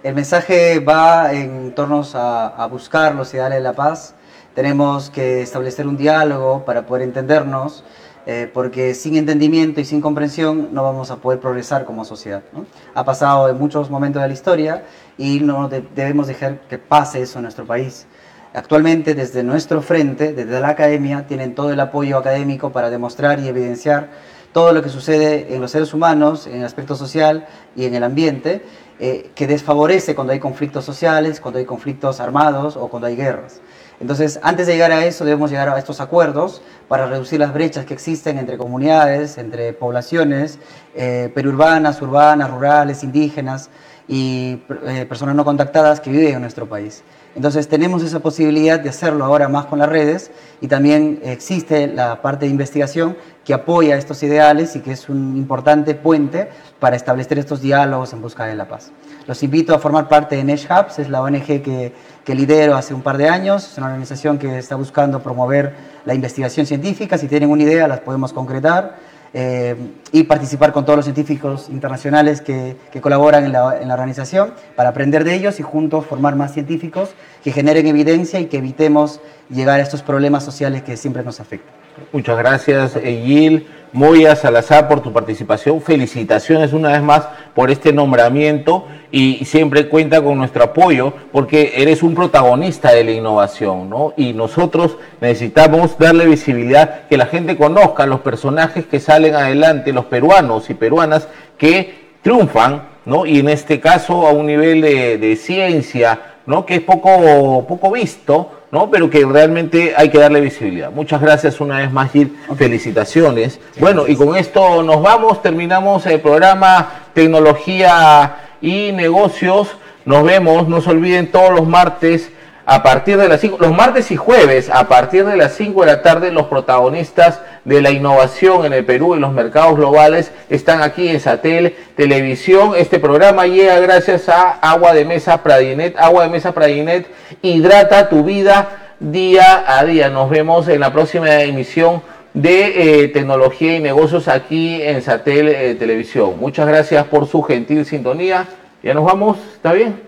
El mensaje va en torno a, a buscar los ideales de la paz. Tenemos que establecer un diálogo para poder entendernos, eh, porque sin entendimiento y sin comprensión no vamos a poder progresar como sociedad. ¿no? Ha pasado en muchos momentos de la historia y no de- debemos dejar que pase eso en nuestro país. Actualmente, desde nuestro frente, desde la academia, tienen todo el apoyo académico para demostrar y evidenciar todo lo que sucede en los seres humanos, en el aspecto social y en el ambiente, eh, que desfavorece cuando hay conflictos sociales, cuando hay conflictos armados o cuando hay guerras. Entonces, antes de llegar a eso, debemos llegar a estos acuerdos para reducir las brechas que existen entre comunidades, entre poblaciones, eh, periurbanas, urbanas, rurales, indígenas y eh, personas no contactadas que viven en nuestro país. Entonces tenemos esa posibilidad de hacerlo ahora más con las redes y también existe la parte de investigación que apoya estos ideales y que es un importante puente para establecer estos diálogos en busca de la paz. Los invito a formar parte de Nesh Hubs, es la ONG que, que lidero hace un par de años, es una organización que está buscando promover la investigación científica, si tienen una idea las podemos concretar eh, y participar con todos los científicos internacionales que, colaboran en la, en la, organización para aprender de ellos y juntos formar más científicos que generen evidencia y que evitemos llegar a estos problemas sociales que siempre nos afectan. Muchas gracias, Gil. Moya Salazar, por tu participación. Felicitaciones una vez más por este nombramiento y siempre cuenta con nuestro apoyo porque eres un protagonista de la innovación, ¿no? Y nosotros necesitamos darle visibilidad, que la gente conozca los personajes que salen adelante, los peruanos y peruanas que triunfan, ¿no? Y en este caso a un nivel de, de ciencia, ¿no? Que es poco, poco visto, ¿no? Pero que realmente hay que darle visibilidad. Muchas gracias una vez más, Gil. Felicitaciones. Bueno, y con esto nos vamos, terminamos el programa Tecnología y Negocios. Nos vemos, no se olviden todos los martes a partir de las 5, los martes y jueves, a partir de las 5 de la tarde, los protagonistas de la innovación en el Perú y los mercados globales están aquí en Satel Televisión. Este programa llega gracias a Agua de Mesa Pradinet. Agua de Mesa Pradinet hidrata tu vida día a día. Nos vemos en la próxima emisión de eh, tecnología y negocios aquí en Satel eh, Televisión. Muchas gracias por su gentil sintonía. Ya nos vamos, ¿está bien?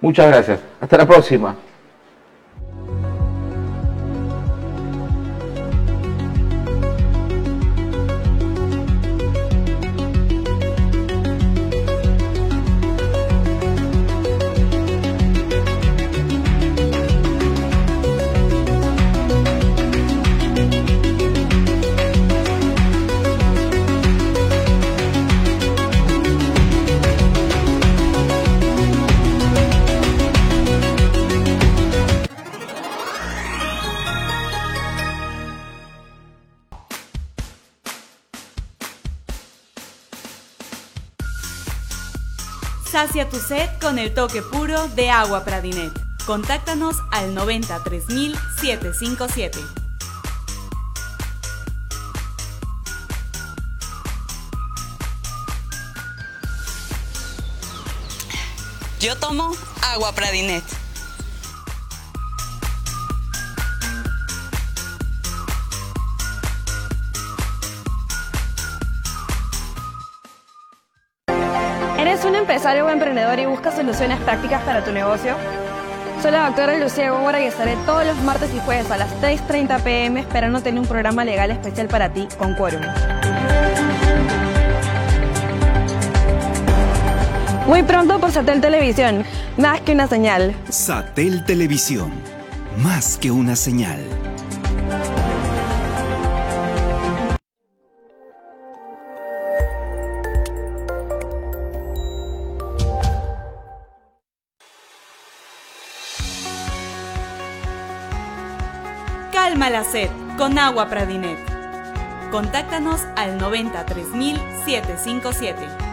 Muchas gracias. Hasta la próxima. Sacia tu sed con el toque puro de agua Pradinet. Contáctanos al 93757. Yo tomo agua Pradinet. Empresario o emprendedor y buscas soluciones prácticas para tu negocio? Soy la doctora Lucía Gómora y estaré todos los martes y jueves a las 3.30 pm esperando tener un programa legal especial para ti con Quórum. Muy pronto por Satel Televisión, más que una señal. Satel Televisión, más que una señal. Calma la sed con agua Pradinet. Contáctanos al 93757.